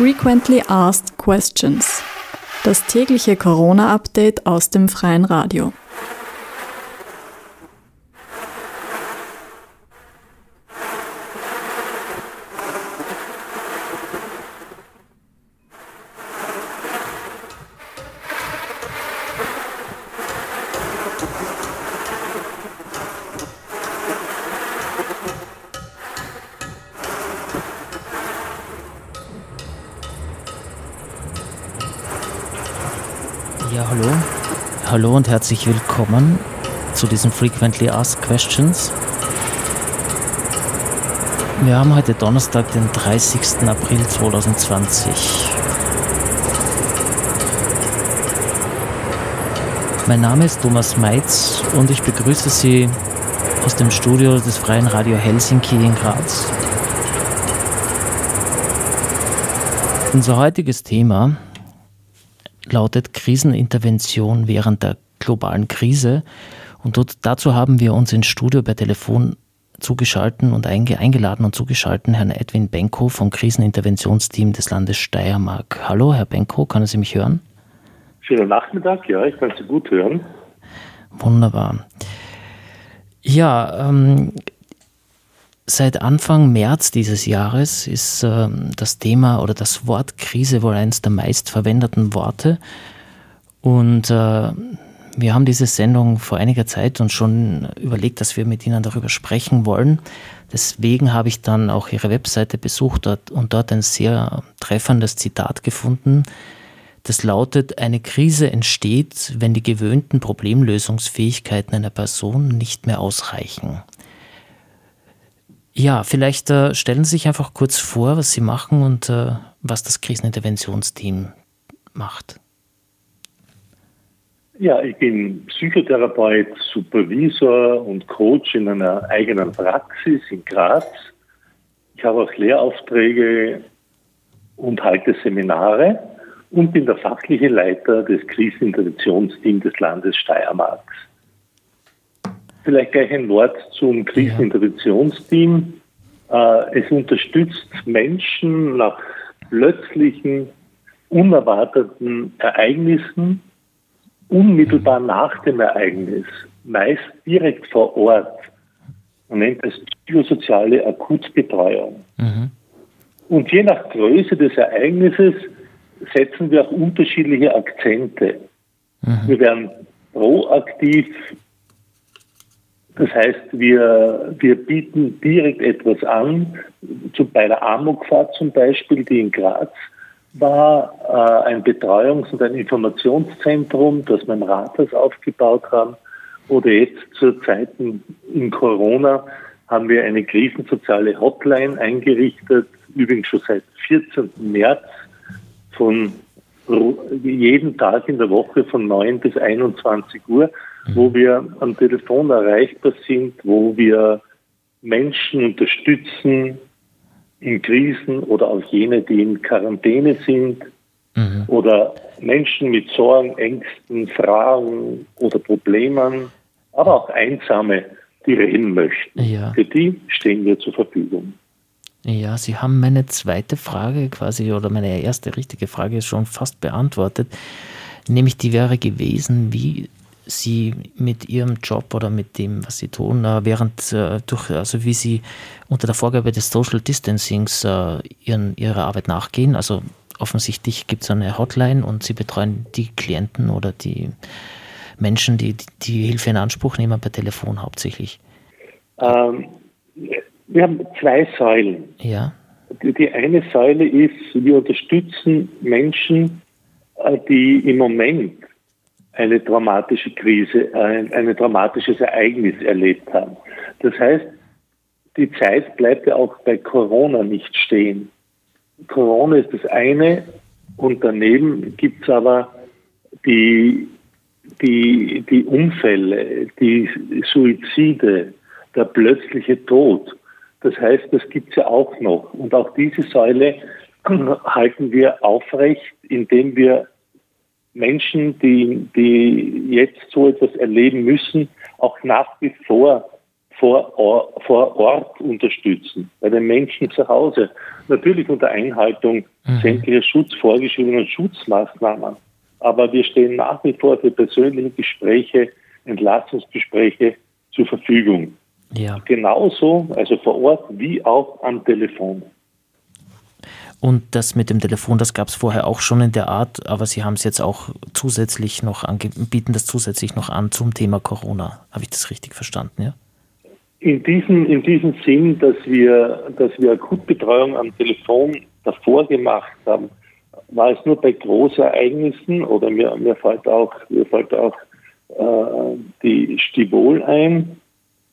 Frequently Asked Questions. Das tägliche Corona-Update aus dem freien Radio. Hallo und herzlich willkommen zu diesen Frequently Asked Questions. Wir haben heute Donnerstag, den 30. April 2020. Mein Name ist Thomas Meitz und ich begrüße Sie aus dem Studio des Freien Radio Helsinki in Graz. Unser heutiges Thema lautet Krisenintervention während der globalen Krise. Und dort, dazu haben wir uns ins Studio per Telefon zugeschalten und einge, eingeladen und zugeschalten Herrn Edwin Benko vom Kriseninterventionsteam des Landes Steiermark. Hallo, Herr Benko, können Sie mich hören? Schönen Nachmittag, ja, ich kann Sie gut hören. Wunderbar. Ja, ähm, Seit Anfang März dieses Jahres ist äh, das Thema oder das Wort Krise wohl eines der meistverwendeten Worte. Und äh, wir haben diese Sendung vor einiger Zeit uns schon überlegt, dass wir mit Ihnen darüber sprechen wollen. Deswegen habe ich dann auch Ihre Webseite besucht und dort ein sehr treffendes Zitat gefunden. Das lautet, eine Krise entsteht, wenn die gewöhnten Problemlösungsfähigkeiten einer Person nicht mehr ausreichen. Ja, vielleicht äh, stellen Sie sich einfach kurz vor, was Sie machen und äh, was das Kriseninterventionsteam macht. Ja, ich bin Psychotherapeut, Supervisor und Coach in einer eigenen Praxis in Graz. Ich habe auch Lehraufträge und halte Seminare und bin der fachliche Leiter des Kriseninterventionsteams des Landes Steiermarks. Vielleicht gleich ein Wort zum Kriseninterventionsteam. Äh, es unterstützt Menschen nach plötzlichen, unerwarteten Ereignissen, unmittelbar nach dem Ereignis, meist direkt vor Ort. Man nennt es psychosoziale Akutbetreuung. Mhm. Und je nach Größe des Ereignisses setzen wir auch unterschiedliche Akzente. Mhm. Wir werden proaktiv das heißt, wir, wir bieten direkt etwas an, zu, bei der Amokfahrt zum Beispiel, die in Graz war, äh, ein Betreuungs- und ein Informationszentrum, das wir im Rathaus aufgebaut haben. Oder jetzt zur Zeit in Corona haben wir eine krisensoziale Hotline eingerichtet, übrigens schon seit 14. März von jeden Tag in der Woche von 9 bis 21 Uhr wo wir am Telefon erreichbar sind, wo wir Menschen unterstützen in Krisen oder auch jene, die in Quarantäne sind mhm. oder Menschen mit Sorgen, Ängsten, Fragen oder Problemen, aber auch Einsame, die reden möchten. Ja. Für die stehen wir zur Verfügung. Ja, Sie haben meine zweite Frage quasi oder meine erste richtige Frage schon fast beantwortet. Nämlich die wäre gewesen, wie Sie mit Ihrem Job oder mit dem, was Sie tun, äh, während äh, durch, also wie Sie unter der Vorgabe des Social Distancings äh, ihren, Ihrer Arbeit nachgehen. Also offensichtlich gibt es eine Hotline und Sie betreuen die Klienten oder die Menschen, die die Hilfe in Anspruch nehmen, per Telefon hauptsächlich. Ähm, wir haben zwei Säulen. Ja. Die, die eine Säule ist, wir unterstützen Menschen, die im Moment eine dramatische Krise, ein, ein dramatisches Ereignis erlebt haben. Das heißt, die Zeit bleibt ja auch bei Corona nicht stehen. Corona ist das eine und daneben gibt es aber die, die, die Unfälle, die Suizide, der plötzliche Tod. Das heißt, das gibt es ja auch noch. Und auch diese Säule halten wir aufrecht, indem wir Menschen, die, die jetzt so etwas erleben müssen, auch nach wie vor vor, vor Ort unterstützen, bei den Menschen zu Hause. Natürlich unter Einhaltung mhm. sämtlicher Schutz, vorgeschriebenen Schutzmaßnahmen. Aber wir stehen nach wie vor für persönliche Gespräche, Entlassungsgespräche zur Verfügung. Ja. Genauso, also vor Ort wie auch am Telefon. Und das mit dem Telefon, das gab es vorher auch schon in der Art, aber Sie haben es jetzt auch zusätzlich noch bieten das zusätzlich noch an zum Thema Corona. Habe ich das richtig verstanden, ja? In diesem, in diesem Sinn, dass wir, dass wir Akutbetreuung am Telefon davor gemacht haben, war es nur bei Großereignissen oder mir, mir fällt auch, mir fällt auch äh, die Stivol ein,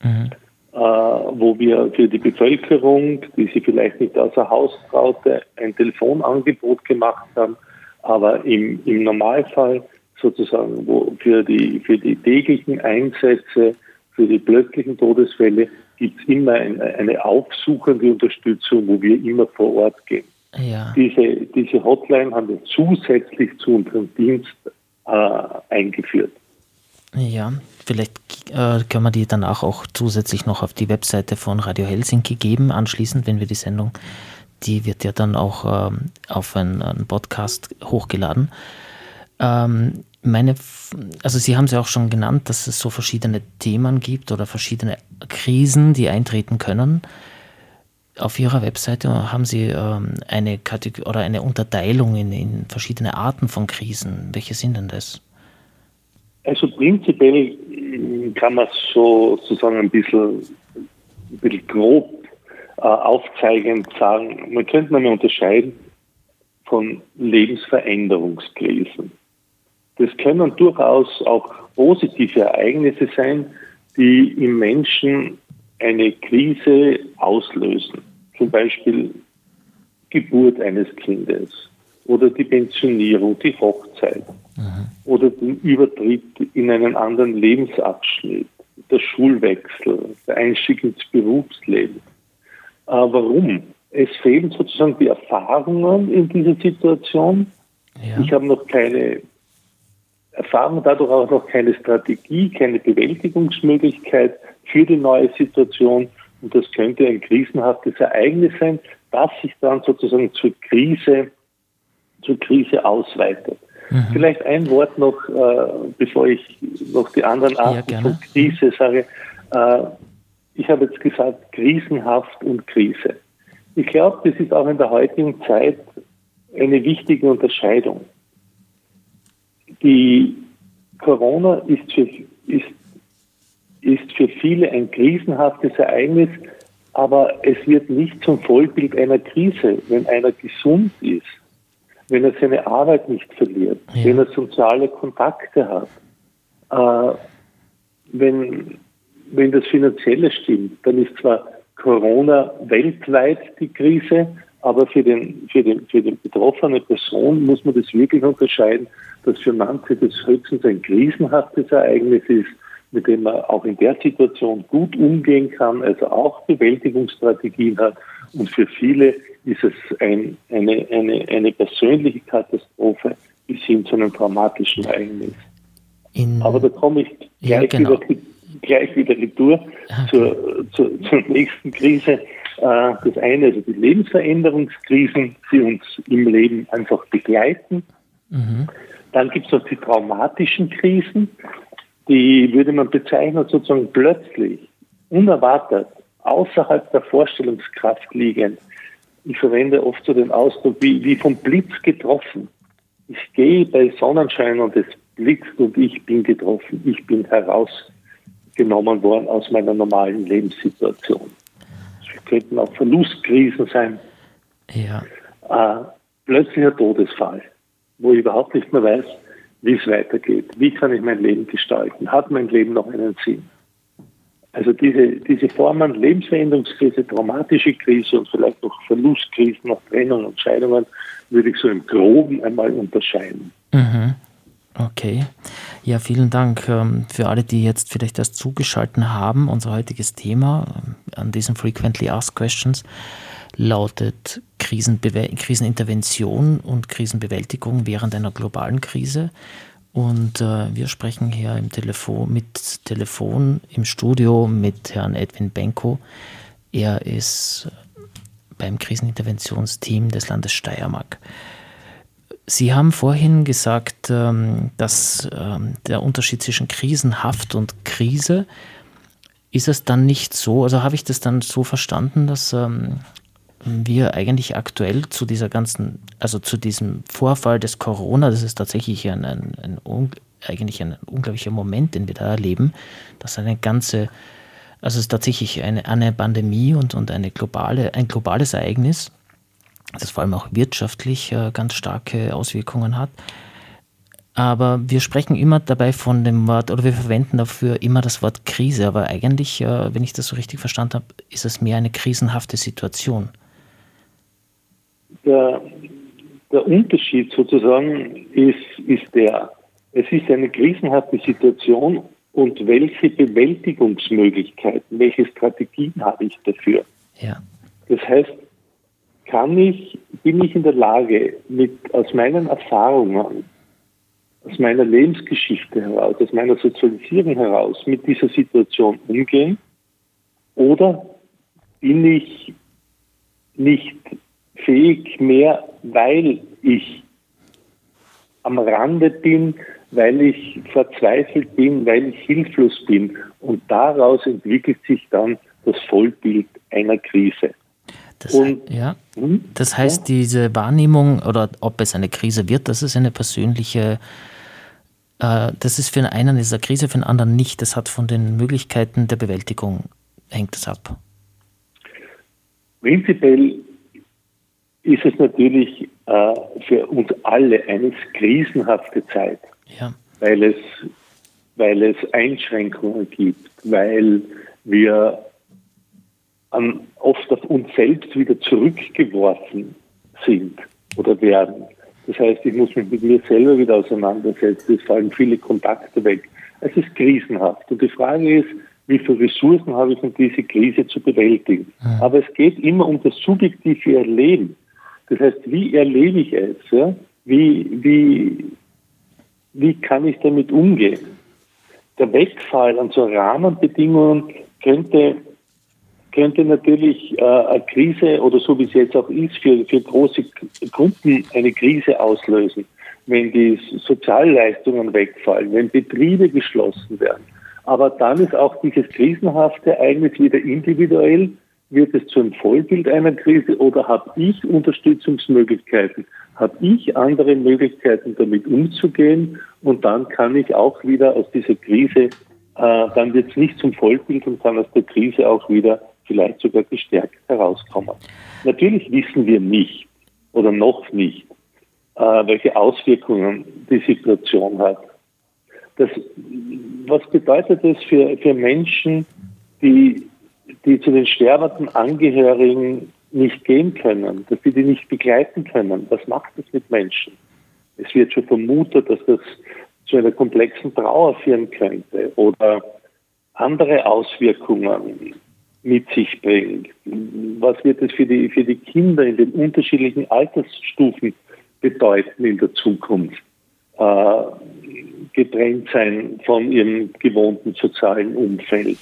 mhm. Äh, wo wir für die Bevölkerung, die sich vielleicht nicht außer Haus traute, ein Telefonangebot gemacht haben, aber im, im Normalfall sozusagen wo für die, für die täglichen Einsätze für die plötzlichen Todesfälle gibt es immer eine, eine aufsuchende Unterstützung, wo wir immer vor Ort gehen. Ja. Diese, diese Hotline haben wir zusätzlich zu unserem Dienst äh, eingeführt. Ja, vielleicht äh, können wir die danach auch zusätzlich noch auf die Webseite von Radio Helsinki geben, anschließend, wenn wir die Sendung, die wird ja dann auch ähm, auf einen, Podcast hochgeladen. Ähm, meine, also Sie haben es ja auch schon genannt, dass es so verschiedene Themen gibt oder verschiedene Krisen, die eintreten können. Auf Ihrer Webseite haben Sie ähm, eine Kategor oder eine Unterteilung in, in verschiedene Arten von Krisen. Welche sind denn das? Also prinzipiell hm, kann man so sozusagen ein bisschen, ein bisschen grob äh, aufzeigend sagen, man könnte man unterscheiden von Lebensveränderungskrisen. Das können durchaus auch positive Ereignisse sein, die im Menschen eine Krise auslösen. Zum Beispiel Geburt eines Kindes oder die Pensionierung, die Hochzeit mhm. oder den Übertritt in einen anderen Lebensabschnitt, der Schulwechsel, der Einstieg ins Berufsleben. Äh, warum? Es fehlen sozusagen die Erfahrungen in dieser Situation. Ja. Ich habe noch keine Erfahrung, dadurch auch noch keine Strategie, keine Bewältigungsmöglichkeit für die neue Situation. Und das könnte ein krisenhaftes Ereignis sein, das sich dann sozusagen zur Krise, zur Krise ausweitet. Mhm. Vielleicht ein Wort noch, äh, bevor ich noch die anderen Arten ja, von Krise sage. Äh, ich habe jetzt gesagt, krisenhaft und Krise. Ich glaube, das ist auch in der heutigen Zeit eine wichtige Unterscheidung die Corona ist für, ist, ist für viele ein krisenhaftes Ereignis, aber es wird nicht zum Vollbild einer Krise, wenn einer gesund ist, wenn er seine Arbeit nicht verliert, ja. wenn er soziale Kontakte hat, äh, wenn, wenn das Finanzielle stimmt, dann ist zwar Corona weltweit die Krise, aber für den, für den, für den betroffene Person muss man das wirklich unterscheiden dass für manche das höchstens ein krisenhaftes Ereignis ist, mit dem man auch in der Situation gut umgehen kann, also auch Bewältigungsstrategien hat. Und für viele ist es ein, eine, eine, eine persönliche Katastrophe bis hin zu einem traumatischen Ereignis. In Aber da komme ich gleich, ja, genau. wieder, gleich wieder retour okay. zur, zur, zur nächsten Krise. Äh, das eine, also die Lebensveränderungskrisen, die uns im Leben einfach begleiten. Mhm. Dann gibt es noch die traumatischen Krisen, die würde man bezeichnen sozusagen plötzlich, unerwartet, außerhalb der Vorstellungskraft liegend. Ich verwende oft so den Ausdruck wie, wie vom Blitz getroffen. Ich gehe bei Sonnenschein und es blitzt und ich bin getroffen. Ich bin herausgenommen worden aus meiner normalen Lebenssituation. Es könnten auch Verlustkrisen sein. Ja. Äh, plötzlicher Todesfall wo ich überhaupt nicht mehr weiß, wie es weitergeht. Wie kann ich mein Leben gestalten? Hat mein Leben noch einen Sinn? Also diese, diese Formen, Lebensveränderungskrise, traumatische Krise und vielleicht noch Verlustkrisen, noch Trennung und Scheidungen, würde ich so im Groben einmal unterscheiden. Mhm. Okay. Ja, vielen Dank ähm, für alle, die jetzt vielleicht erst zugeschaltet haben. Unser heutiges Thema ähm, an diesen Frequently Asked Questions lautet Krisenintervention und Krisenbewältigung während einer globalen Krise. Und äh, wir sprechen hier im Telefon, mit Telefon im Studio mit Herrn Edwin Benko. Er ist beim Kriseninterventionsteam des Landes Steiermark. Sie haben vorhin gesagt, ähm, dass ähm, der Unterschied zwischen krisenhaft und Krise, ist es dann nicht so, also habe ich das dann so verstanden, dass ähm, wir eigentlich aktuell zu dieser ganzen, also zu diesem Vorfall des Corona, das ist tatsächlich ein, ein, ein eigentlich ein unglaublicher Moment, den wir da erleben, dass eine ganze, also es ist tatsächlich eine, eine Pandemie und, und eine globale, ein globales Ereignis, das vor allem auch wirtschaftlich äh, ganz starke Auswirkungen hat. Aber wir sprechen immer dabei von dem Wort, oder wir verwenden dafür immer das Wort Krise. Aber eigentlich, äh, wenn ich das so richtig verstanden habe, ist es mehr eine krisenhafte Situation der, der Unterschied sozusagen ist, ist der, es ist eine krisenhafte Situation und welche Bewältigungsmöglichkeiten, welche Strategien habe ich dafür? Ja. Das heißt, kann ich, bin ich in der Lage, mit, aus meinen Erfahrungen, aus meiner Lebensgeschichte heraus, aus meiner Sozialisierung heraus mit dieser Situation umgehen? Oder bin ich nicht fähig mehr, weil ich am Rande bin, weil ich verzweifelt bin, weil ich hilflos bin. Und daraus entwickelt sich dann das Vollbild einer Krise. Das, Und, ja. Hm? das heißt, ja. diese Wahrnehmung oder ob es eine Krise wird, das ist eine persönliche, äh, das ist für einen ist eine Krise, für den anderen nicht. Das hat von den Möglichkeiten der Bewältigung, hängt es ab. Prinzipiell ist es natürlich äh, für uns alle eine krisenhafte Zeit, ja. weil, es, weil es Einschränkungen gibt, weil wir an, oft auf uns selbst wieder zurückgeworfen sind oder werden. Das heißt, ich muss mich mit mir selber wieder auseinandersetzen, es fallen viele Kontakte weg. Es ist krisenhaft. Und die Frage ist, wie viele Ressourcen habe ich, um diese Krise zu bewältigen? Mhm. Aber es geht immer um das subjektive Erleben. Das heißt, wie erlebe ich es? Ja? Wie, wie, wie kann ich damit umgehen? Der Wegfall an so Rahmenbedingungen könnte, könnte natürlich äh, eine Krise oder so wie es jetzt auch ist, für, für große Gruppen eine Krise auslösen. Wenn die Sozialleistungen wegfallen, wenn Betriebe geschlossen werden. Aber dann ist auch dieses krisenhafte Ereignis wieder individuell wird es zu einem Vollbild einer Krise oder habe ich Unterstützungsmöglichkeiten? Habe ich andere Möglichkeiten, damit umzugehen? Und dann kann ich auch wieder aus dieser Krise, äh, dann wird es nicht zum Vollbild und kann aus der Krise auch wieder vielleicht sogar gestärkt herauskommen. Natürlich wissen wir nicht oder noch nicht, äh, welche Auswirkungen die Situation hat. Das, was bedeutet das für, für Menschen, die die zu den sterbenden Angehörigen nicht gehen können, dass sie die nicht begleiten können. Was macht das mit Menschen? Es wird schon vermutet, dass das zu einer komplexen Trauer führen könnte oder andere Auswirkungen mit sich bringt. Was wird es für die, für die Kinder in den unterschiedlichen Altersstufen bedeuten in der Zukunft? Äh, getrennt sein von ihrem gewohnten sozialen Umfeld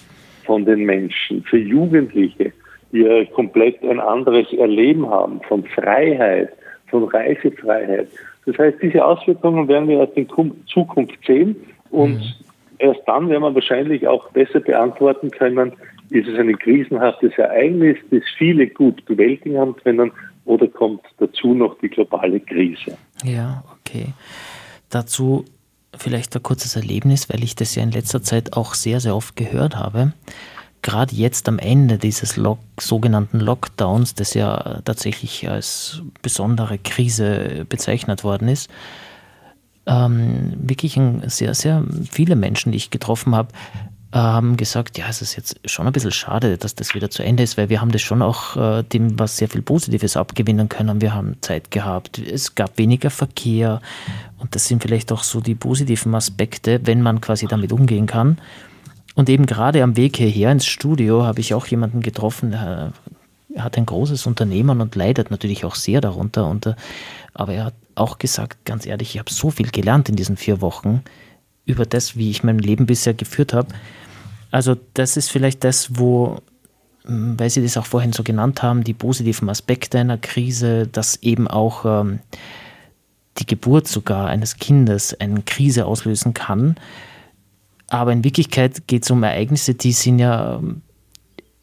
von den Menschen, für Jugendliche, die ja komplett ein anderes Erleben haben von Freiheit, von Reisefreiheit. Das heißt, diese Auswirkungen werden wir erst in Zukunft sehen und mhm. erst dann werden wir wahrscheinlich auch besser beantworten können, ist es ein krisenhaftes Ereignis, das viele gut bewältigen haben können oder kommt dazu noch die globale Krise? Ja, okay. Dazu vielleicht ein kurzes Erlebnis, weil ich das ja in letzter Zeit auch sehr, sehr oft gehört habe. Gerade jetzt am Ende dieses Lock, sogenannten Lockdowns, das ja tatsächlich als besondere Krise bezeichnet worden ist, ähm, wirklich ein, sehr, sehr viele Menschen, die ich getroffen habe, haben gesagt, ja, es ist jetzt schon ein bisschen schade, dass das wieder zu Ende ist, weil wir haben das schon auch äh, dem was sehr viel Positives abgewinnen können. Wir haben Zeit gehabt, es gab weniger Verkehr und das sind vielleicht auch so die positiven Aspekte, wenn man quasi damit umgehen kann. Und eben gerade am Weg hierher ins Studio habe ich auch jemanden getroffen, der hat ein großes Unternehmen und leidet natürlich auch sehr darunter. Und, aber er hat auch gesagt, ganz ehrlich, ich habe so viel gelernt in diesen vier Wochen über das, wie ich mein Leben bisher geführt habe. Also das ist vielleicht das, wo, hm, weil Sie das auch vorhin so genannt haben, die positiven Aspekte einer Krise, dass eben auch ähm, die Geburt sogar eines Kindes eine Krise auslösen kann. Aber in Wirklichkeit geht es um Ereignisse, die sind ja,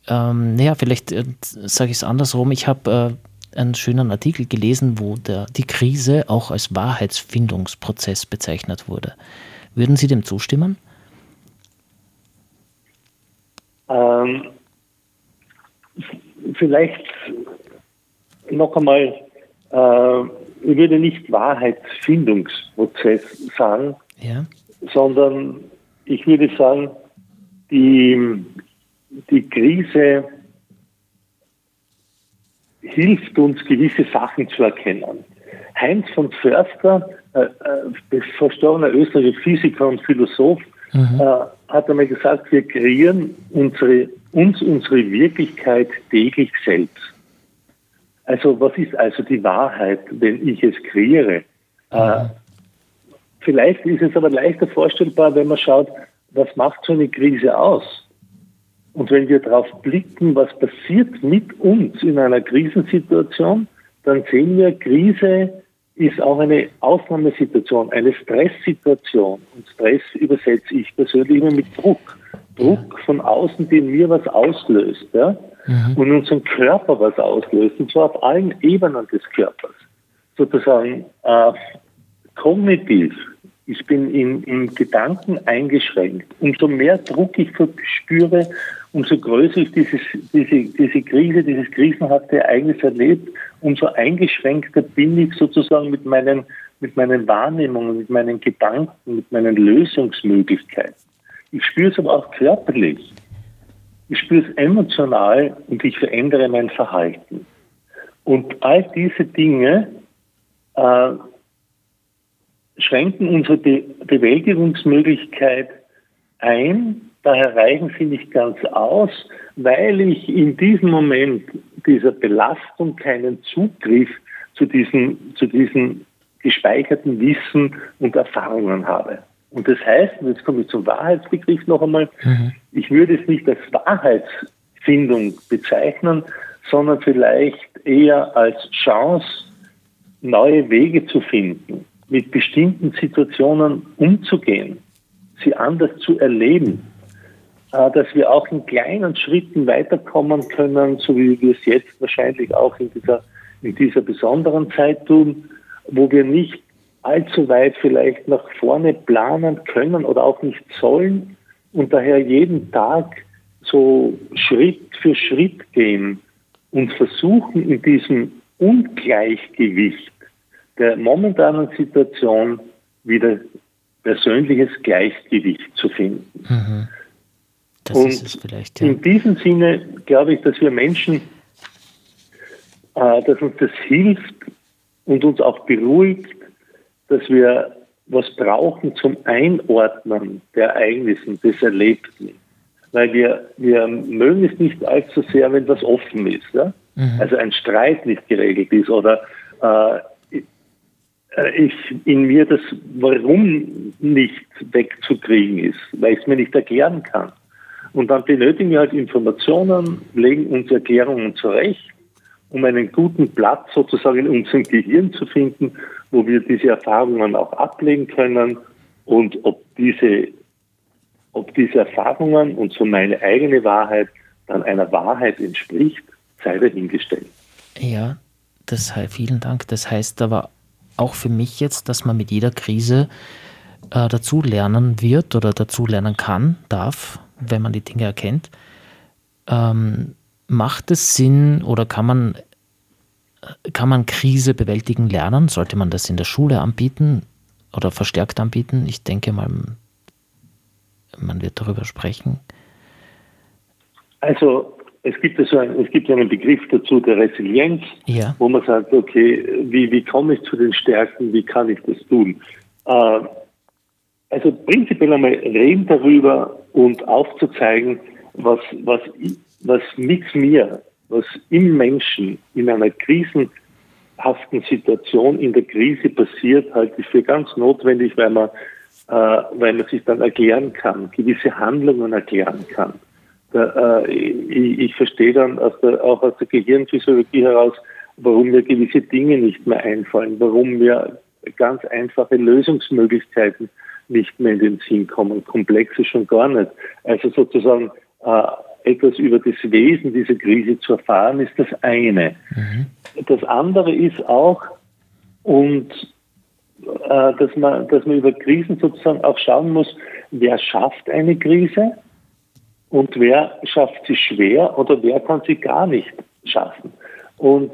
ähm, naja, vielleicht äh, sage ich es andersrum. Ich habe äh, einen schönen Artikel gelesen, wo der, die Krise auch als Wahrheitsfindungsprozess bezeichnet wurde. Würden Sie dem zustimmen? Ähm, vielleicht noch einmal, äh, ich würde nicht Wahrheitsfindungsprozess sagen, ja. sondern ich würde sagen, die, die Krise hilft uns, gewisse Sachen zu erkennen. Heinz von Förster, äh, äh, verstorbener österreichischer Physiker und Philosoph, mhm. äh, hat einmal gesagt, wir kreieren unsere, uns unsere Wirklichkeit täglich selbst. Also was ist also die Wahrheit, wenn ich es kreiere? Äh, vielleicht ist es aber leichter vorstellbar, wenn man schaut, was macht so eine Krise aus? Und wenn wir darauf blicken, was passiert mit uns in einer Krisensituation, dann sehen wir, Krise ist auch eine Ausnahmesituation, eine Stresssituation. Und Stress übersetze ich persönlich immer mit Druck. Druck von außen, den mir was auslöst. Ja? Mhm. Und unseren Körper was auslöst. Und zwar auf allen Ebenen des Körpers. Sozusagen äh, kognitiv. Ich bin in, in Gedanken eingeschränkt. Umso mehr Druck ich verspüre, umso größer ich dieses, diese, diese Krise, dieses krisenhafte Ereignis erlebt, umso eingeschränkter bin ich sozusagen mit meinen, mit meinen Wahrnehmungen, mit meinen Gedanken, mit meinen Lösungsmöglichkeiten. Ich spüre es aber auch körperlich. Ich spüre es emotional und ich verändere mein Verhalten. Und all diese Dinge äh, schränken unsere Be Bewältigungsmöglichkeit ein. Daher reichen sie nicht ganz aus, weil ich in diesem Moment dieser Belastung keinen Zugriff zu diesen, zu diesen gespeicherten Wissen und Erfahrungen habe. Und das heißt, und jetzt komme ich zum Wahrheitsbegriff noch einmal, mhm. ich würde es nicht als Wahrheitsfindung bezeichnen, sondern vielleicht eher als Chance, neue Wege zu finden, mit bestimmten Situationen umzugehen, sie anders zu erleben, dass wir auch in kleinen Schritten weiterkommen können, so wie wir es jetzt wahrscheinlich auch in dieser, in dieser besonderen Zeit tun, wo wir nicht allzu weit vielleicht nach vorne planen können oder auch nicht sollen und daher jeden Tag so Schritt für Schritt gehen und versuchen in diesem Ungleichgewicht der momentanen Situation wieder persönliches Gleichgewicht zu finden. Mhm. Das und ist es vielleicht, ja. In diesem Sinne glaube ich, dass wir Menschen, äh, dass uns das hilft und uns auch beruhigt, dass wir was brauchen zum Einordnen der Ereignisse des Erlebten. Weil wir, wir mögen es nicht allzu sehr, wenn das offen ist. Ja? Mhm. Also ein Streit nicht geregelt ist oder äh, ich in mir das Warum nicht wegzukriegen ist, weil ich es mir nicht erklären kann. Und dann benötigen wir halt Informationen, legen uns Erklärungen zurecht, um einen guten Platz sozusagen in unserem Gehirn zu finden, wo wir diese Erfahrungen auch ablegen können und ob diese, ob diese Erfahrungen und so meine eigene Wahrheit dann einer Wahrheit entspricht, sei dahingestellt. Ja, das vielen Dank. Das heißt aber auch für mich jetzt, dass man mit jeder Krise äh, dazu lernen wird oder dazu lernen kann, darf, wenn man die Dinge erkennt. Ähm, macht es Sinn oder kann man, kann man Krise bewältigen lernen? Sollte man das in der Schule anbieten oder verstärkt anbieten? Ich denke mal, man wird darüber sprechen. Also es gibt, also ein, es gibt einen Begriff dazu der Resilienz, ja. wo man sagt, okay, wie, wie komme ich zu den Stärken, wie kann ich das tun? Äh, also prinzipiell einmal reden darüber und aufzuzeigen, was, was, was mit mir, was im Menschen in einer krisenhaften Situation in der Krise passiert, halte ich für ganz notwendig, weil man, äh, weil man sich dann erklären kann, gewisse Handlungen erklären kann. Da, äh, ich, ich, verstehe dann aus der, auch aus der Gehirnphysiologie heraus, warum mir gewisse Dinge nicht mehr einfallen, warum mir ganz einfache Lösungsmöglichkeiten nicht mehr in den Sinn kommen, komplexe schon gar nicht. Also sozusagen äh, etwas über das Wesen dieser Krise zu erfahren, ist das eine. Mhm. Das andere ist auch, und äh, dass, man, dass man über Krisen sozusagen auch schauen muss, wer schafft eine Krise und wer schafft sie schwer oder wer kann sie gar nicht schaffen. Und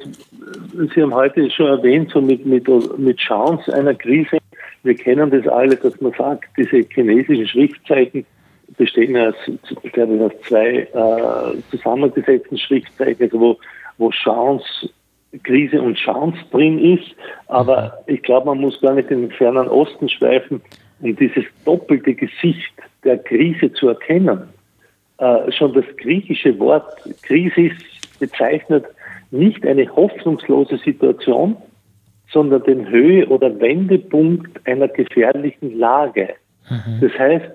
Sie haben heute schon erwähnt, so mit, mit, mit Chance einer Krise. Wir kennen das alle, dass man sagt, diese chinesischen Schriftzeichen bestehen aus, ich, aus zwei äh, zusammengesetzten Schriftzeichen, also wo, wo Chance, Krise und Chance drin ist. Aber ich glaube, man muss gar nicht in den fernen Osten schweifen, um dieses doppelte Gesicht der Krise zu erkennen. Äh, schon das griechische Wort Krisis bezeichnet nicht eine hoffnungslose Situation, sondern den Höhe- oder Wendepunkt einer gefährlichen Lage. Mhm. Das heißt,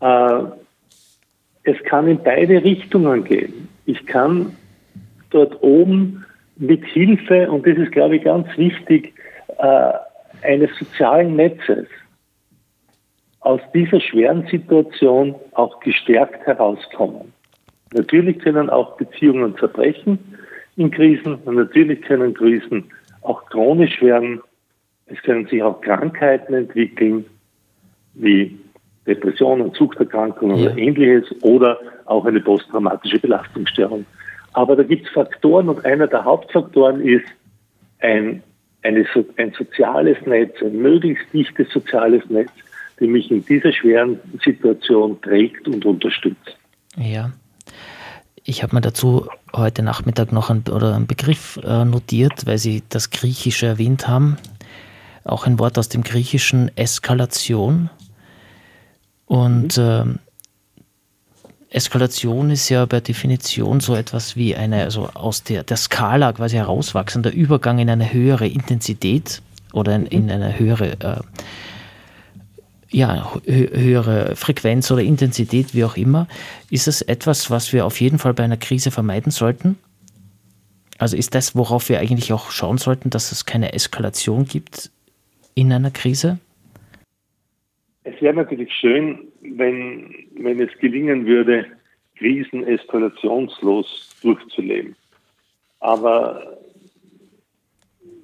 äh, es kann in beide Richtungen gehen. Ich kann dort oben mit Hilfe, und das ist, glaube ich, ganz wichtig, äh, eines sozialen Netzes aus dieser schweren Situation auch gestärkt herauskommen. Natürlich können auch Beziehungen zerbrechen, in Krisen. Und natürlich können Krisen auch chronisch werden. Es können sich auch Krankheiten entwickeln, wie Depressionen, Suchterkrankungen ja. oder ähnliches oder auch eine posttraumatische Belastungsstörung. Aber da gibt es Faktoren und einer der Hauptfaktoren ist ein, eine, ein soziales Netz, ein möglichst dichtes soziales Netz, die mich in dieser schweren Situation trägt und unterstützt. Ja, ich habe mir dazu heute Nachmittag noch einen, oder einen Begriff äh, notiert, weil Sie das Griechische erwähnt haben. Auch ein Wort aus dem Griechischen, Eskalation. Und äh, Eskalation ist ja per Definition so etwas wie eine, also aus der, der Skala quasi herauswachsender Übergang in eine höhere Intensität oder in, in eine höhere äh, ja, höhere Frequenz oder Intensität, wie auch immer, ist es etwas, was wir auf jeden Fall bei einer Krise vermeiden sollten? Also ist das, worauf wir eigentlich auch schauen sollten, dass es keine Eskalation gibt in einer Krise? Es wäre natürlich schön, wenn, wenn es gelingen würde, Krisen eskalationslos durchzuleben. Aber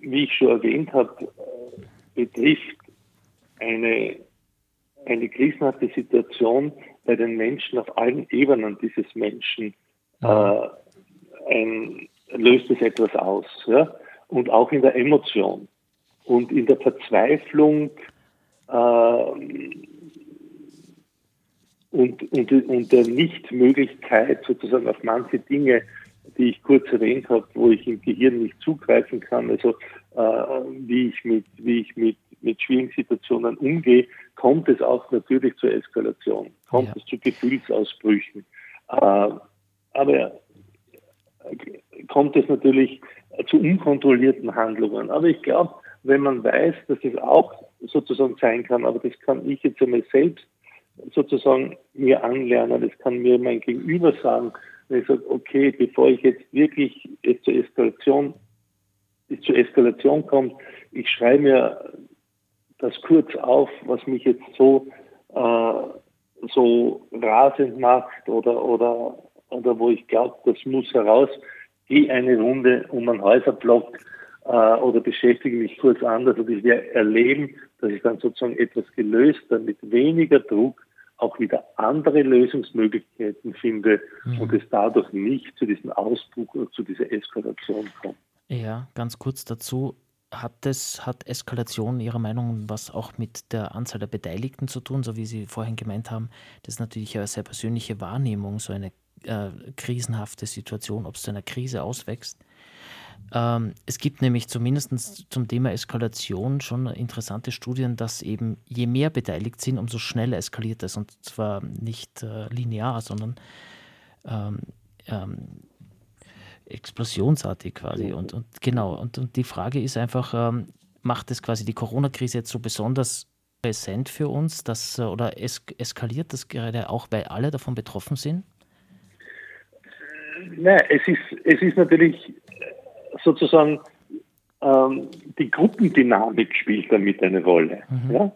wie ich schon erwähnt habe, betrifft eine eine krisenhafte Situation bei den Menschen auf allen Ebenen dieses Menschen äh, ein, löst es etwas aus. Ja? Und auch in der Emotion und in der Verzweiflung äh, und, und, und der Nichtmöglichkeit sozusagen auf manche Dinge, die ich kurz erwähnt habe, wo ich im Gehirn nicht zugreifen kann, also äh, wie ich mit, wie ich mit mit schwierigen Situationen umgehe, kommt es auch natürlich zur Eskalation, kommt ja. es zu Gefühlsausbrüchen. Äh, aber kommt es natürlich zu unkontrollierten Handlungen. Aber ich glaube, wenn man weiß, dass es auch sozusagen sein kann, aber das kann ich jetzt einmal selbst sozusagen mir anlernen, das kann mir mein Gegenüber sagen, wenn ich sage, okay, bevor ich jetzt wirklich jetzt zur Eskalation, zur Eskalation kommt, ich schreibe mir das kurz auf, was mich jetzt so, äh, so rasend macht oder, oder, oder wo ich glaube, das muss heraus. Geh eine Runde um einen Häuserblock äh, oder beschäftige mich kurz anders und ich werde erleben, dass ich dann sozusagen etwas gelöst, dann mit weniger Druck auch wieder andere Lösungsmöglichkeiten finde mhm. und es dadurch nicht zu diesem Ausbruch oder zu dieser Eskalation kommt. Ja, ganz kurz dazu hat das, hat Eskalation Ihrer Meinung was auch mit der Anzahl der Beteiligten zu tun, so wie Sie vorhin gemeint haben? Das ist natürlich eine sehr persönliche Wahrnehmung, so eine äh, krisenhafte Situation, ob es zu einer Krise auswächst. Ähm, es gibt nämlich zumindest zum Thema Eskalation schon interessante Studien, dass eben je mehr beteiligt sind, umso schneller eskaliert es. Und zwar nicht äh, linear, sondern ähm, ähm, explosionsartig quasi. Und, und genau, und, und die Frage ist einfach, ähm, macht es quasi die Corona-Krise jetzt so besonders präsent für uns, dass, äh, oder es, eskaliert das gerade auch, weil alle davon betroffen sind? Nein, es ist, es ist natürlich sozusagen ähm, die Gruppendynamik spielt damit eine Rolle. Mhm. Ja?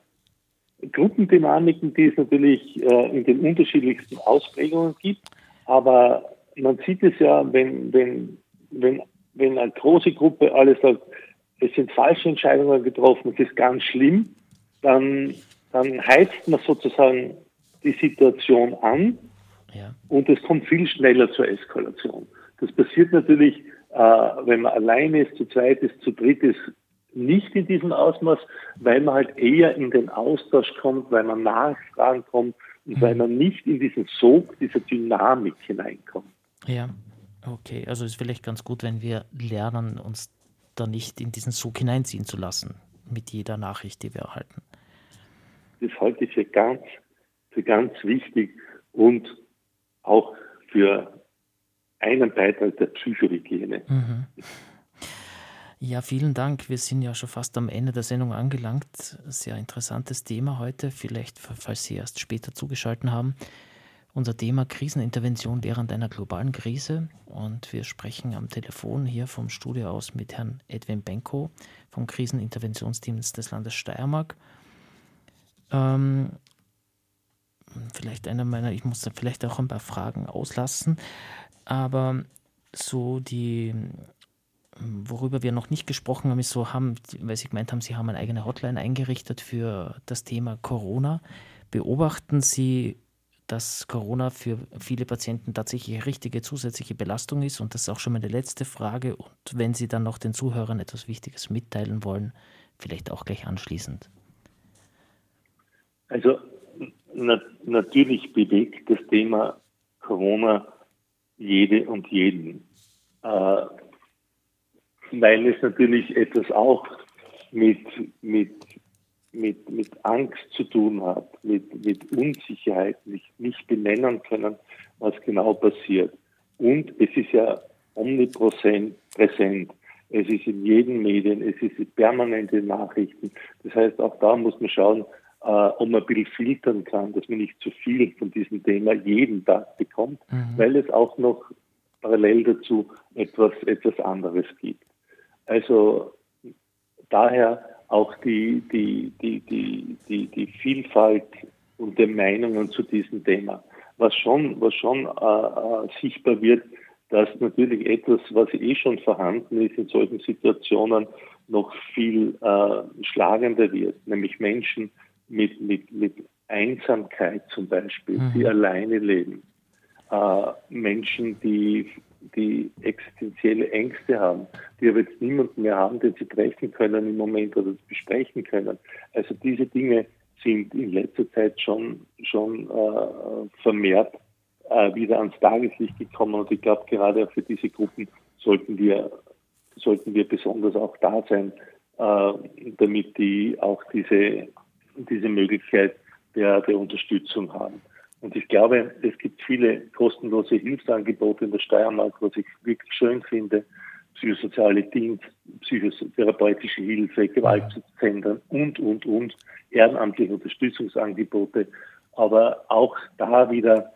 Gruppendynamiken, die es natürlich äh, in den unterschiedlichsten Ausprägungen gibt, aber man sieht es ja, wenn, wenn, wenn, wenn eine große Gruppe alles sagt, es sind falsche Entscheidungen getroffen, es ist ganz schlimm, dann, dann heizt man sozusagen die Situation an ja. und es kommt viel schneller zur Eskalation. Das passiert natürlich, äh, wenn man alleine ist, zu zweit ist, zu dritt ist, nicht in diesem Ausmaß, weil man halt eher in den Austausch kommt, weil man Nachfragen kommt und mhm. weil man nicht in diesen Sog dieser Dynamik hineinkommt. Ja, okay. Also ist vielleicht ganz gut, wenn wir lernen, uns da nicht in diesen Sog hineinziehen zu lassen mit jeder Nachricht, die wir erhalten. Das halte ich für ganz, für ganz wichtig und auch für einen Beitrag der Psychohygiene. Mhm. Ja, vielen Dank. Wir sind ja schon fast am Ende der Sendung angelangt. Sehr interessantes Thema heute, vielleicht falls Sie erst später zugeschaltet haben. Unser Thema Krisenintervention während einer globalen Krise. Und wir sprechen am Telefon hier vom Studio aus mit Herrn Edwin Benko vom Kriseninterventionsdienst des Landes Steiermark. Ähm, vielleicht einer meiner, ich muss da vielleicht auch ein paar Fragen auslassen, aber so die Worüber wir noch nicht gesprochen haben, ist so, haben, weil Sie gemeint haben, Sie haben eine eigene Hotline eingerichtet für das Thema Corona. Beobachten Sie, dass Corona für viele Patienten tatsächlich eine richtige zusätzliche Belastung ist? Und das ist auch schon meine letzte Frage. Und wenn Sie dann noch den Zuhörern etwas Wichtiges mitteilen wollen, vielleicht auch gleich anschließend. Also na, natürlich bewegt das Thema Corona jede und jeden. Äh, weil es natürlich etwas auch mit, mit, mit, mit Angst zu tun hat, mit, mit Unsicherheit, nicht, nicht benennen können, was genau passiert. Und es ist ja omnipräsent. Präsent. Es ist in jedem Medien, es ist permanent in Nachrichten. Das heißt, auch da muss man schauen, äh, ob man ein bisschen filtern kann, dass man nicht zu viel von diesem Thema jeden Tag bekommt, mhm. weil es auch noch parallel dazu etwas, etwas anderes gibt. Also daher auch die, die, die, die, die, die Vielfalt und der Meinungen zu diesem Thema. Was schon, was schon äh, äh, sichtbar wird, dass natürlich etwas, was eh schon vorhanden ist in solchen Situationen, noch viel äh, schlagender wird, nämlich Menschen mit, mit, mit Einsamkeit zum Beispiel, mhm. die alleine leben, äh, Menschen, die die existenzielle Ängste haben, die aber jetzt niemanden mehr haben, den sie treffen können im Moment oder besprechen können. Also diese Dinge sind in letzter Zeit schon, schon äh, vermehrt äh, wieder ans Tageslicht gekommen und ich glaube gerade für diese Gruppen sollten wir, sollten wir besonders auch da sein, äh, damit die auch diese, diese Möglichkeit der, der Unterstützung haben. Und ich glaube, es gibt viele kostenlose Hilfsangebote in der Steiermark, was ich wirklich schön finde. Psychosoziale Dienst, psychotherapeutische Hilfe, Gewaltschutzzentren und, und, und, ehrenamtliche Unterstützungsangebote. Aber auch da wieder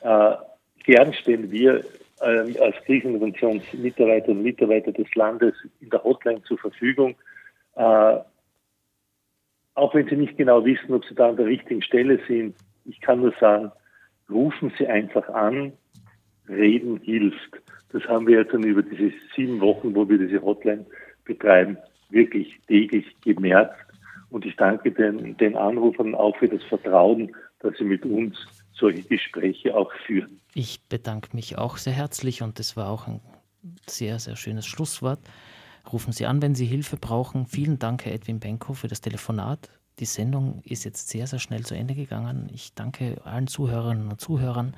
äh, gern stehen wir äh, als Kriseninterventionsmitarbeiter und Mitarbeiter des Landes in der Hotline zur Verfügung. Äh, auch wenn Sie nicht genau wissen, ob Sie da an der richtigen Stelle sind, ich kann nur sagen, rufen Sie einfach an, reden hilft. Das haben wir jetzt dann über diese sieben Wochen, wo wir diese Hotline betreiben, wirklich täglich gemerkt. Und ich danke den, den Anrufern auch für das Vertrauen, dass sie mit uns solche Gespräche auch führen. Ich bedanke mich auch sehr herzlich und das war auch ein sehr, sehr schönes Schlusswort. Rufen Sie an, wenn Sie Hilfe brauchen. Vielen Dank, Herr Edwin Benko, für das Telefonat. Die Sendung ist jetzt sehr, sehr schnell zu Ende gegangen. Ich danke allen Zuhörerinnen und Zuhörern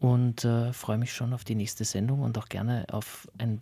und äh, freue mich schon auf die nächste Sendung und auch gerne auf ein